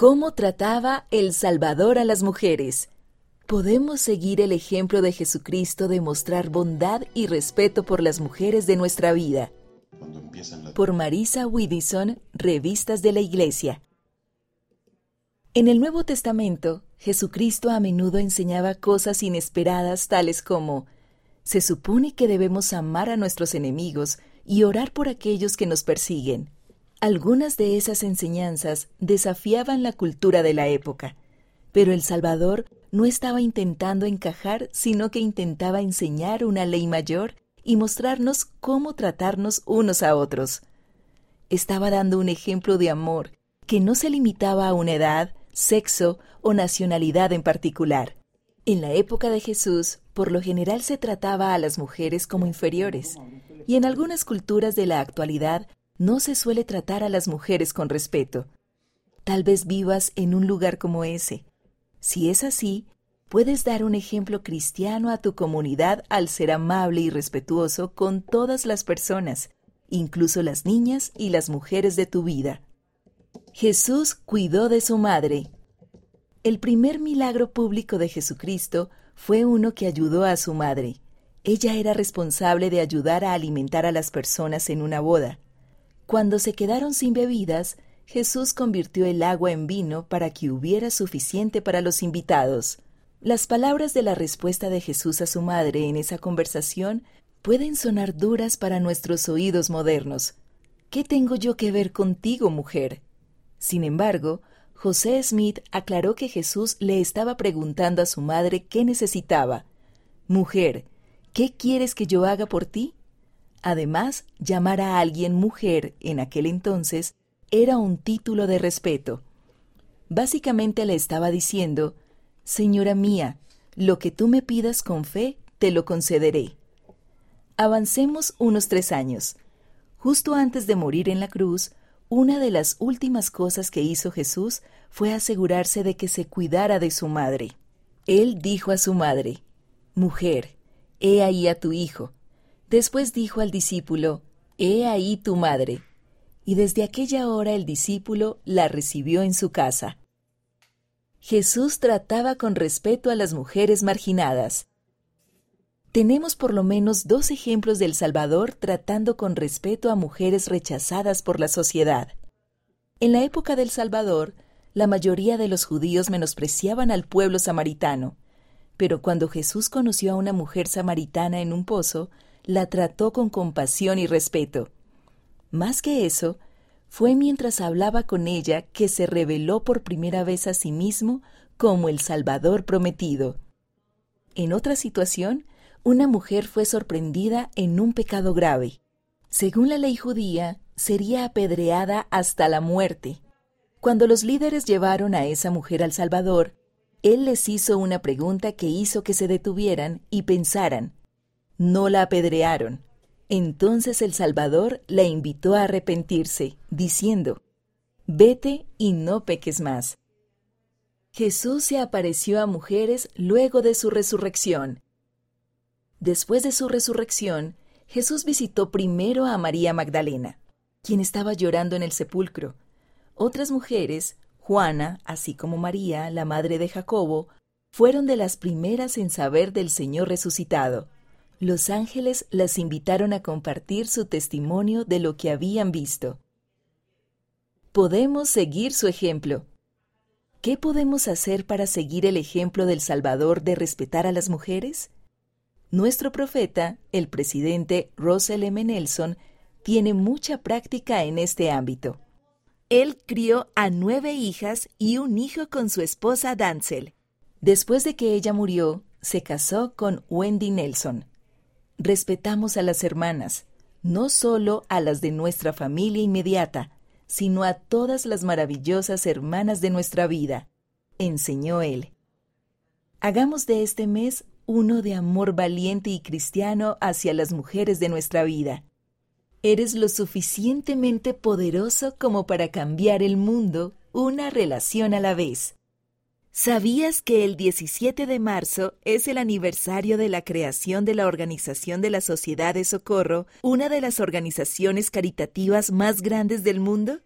¿Cómo trataba el Salvador a las mujeres? Podemos seguir el ejemplo de Jesucristo de mostrar bondad y respeto por las mujeres de nuestra vida. Por Marisa Widison, Revistas de la Iglesia. En el Nuevo Testamento, Jesucristo a menudo enseñaba cosas inesperadas tales como se supone que debemos amar a nuestros enemigos y orar por aquellos que nos persiguen. Algunas de esas enseñanzas desafiaban la cultura de la época, pero el Salvador no estaba intentando encajar, sino que intentaba enseñar una ley mayor y mostrarnos cómo tratarnos unos a otros. Estaba dando un ejemplo de amor que no se limitaba a una edad, sexo o nacionalidad en particular. En la época de Jesús, por lo general se trataba a las mujeres como inferiores, y en algunas culturas de la actualidad no se suele tratar a las mujeres con respeto. Tal vez vivas en un lugar como ese. Si es así, puedes dar un ejemplo cristiano a tu comunidad al ser amable y respetuoso con todas las personas, incluso las niñas y las mujeres de tu vida. Jesús cuidó de su madre. El primer milagro público de Jesucristo fue uno que ayudó a su madre. Ella era responsable de ayudar a alimentar a las personas en una boda. Cuando se quedaron sin bebidas, Jesús convirtió el agua en vino para que hubiera suficiente para los invitados. Las palabras de la respuesta de Jesús a su madre en esa conversación pueden sonar duras para nuestros oídos modernos. ¿Qué tengo yo que ver contigo, mujer? Sin embargo, José Smith aclaró que Jesús le estaba preguntando a su madre qué necesitaba. Mujer, ¿qué quieres que yo haga por ti? Además, llamar a alguien mujer en aquel entonces era un título de respeto. Básicamente le estaba diciendo, Señora mía, lo que tú me pidas con fe, te lo concederé. Avancemos unos tres años. Justo antes de morir en la cruz, una de las últimas cosas que hizo Jesús fue asegurarse de que se cuidara de su madre. Él dijo a su madre, Mujer, he ahí a tu hijo Después dijo al discípulo, He ahí tu madre. Y desde aquella hora el discípulo la recibió en su casa. Jesús trataba con respeto a las mujeres marginadas. Tenemos por lo menos dos ejemplos del Salvador tratando con respeto a mujeres rechazadas por la sociedad. En la época del Salvador, la mayoría de los judíos menospreciaban al pueblo samaritano, pero cuando Jesús conoció a una mujer samaritana en un pozo, la trató con compasión y respeto. Más que eso, fue mientras hablaba con ella que se reveló por primera vez a sí mismo como el Salvador prometido. En otra situación, una mujer fue sorprendida en un pecado grave. Según la ley judía, sería apedreada hasta la muerte. Cuando los líderes llevaron a esa mujer al Salvador, él les hizo una pregunta que hizo que se detuvieran y pensaran, no la apedrearon. Entonces el Salvador la invitó a arrepentirse, diciendo, Vete y no peques más. Jesús se apareció a mujeres luego de su resurrección. Después de su resurrección, Jesús visitó primero a María Magdalena, quien estaba llorando en el sepulcro. Otras mujeres, Juana, así como María, la madre de Jacobo, fueron de las primeras en saber del Señor resucitado los ángeles las invitaron a compartir su testimonio de lo que habían visto. Podemos seguir su ejemplo. ¿Qué podemos hacer para seguir el ejemplo del Salvador de respetar a las mujeres? Nuestro profeta, el presidente Russell M. Nelson, tiene mucha práctica en este ámbito. Él crió a nueve hijas y un hijo con su esposa Dancel. Después de que ella murió, se casó con Wendy Nelson respetamos a las hermanas, no solo a las de nuestra familia inmediata, sino a todas las maravillosas hermanas de nuestra vida, enseñó él. Hagamos de este mes uno de amor valiente y cristiano hacia las mujeres de nuestra vida. Eres lo suficientemente poderoso como para cambiar el mundo una relación a la vez. ¿Sabías que el 17 de marzo es el aniversario de la creación de la Organización de la Sociedad de Socorro, una de las organizaciones caritativas más grandes del mundo?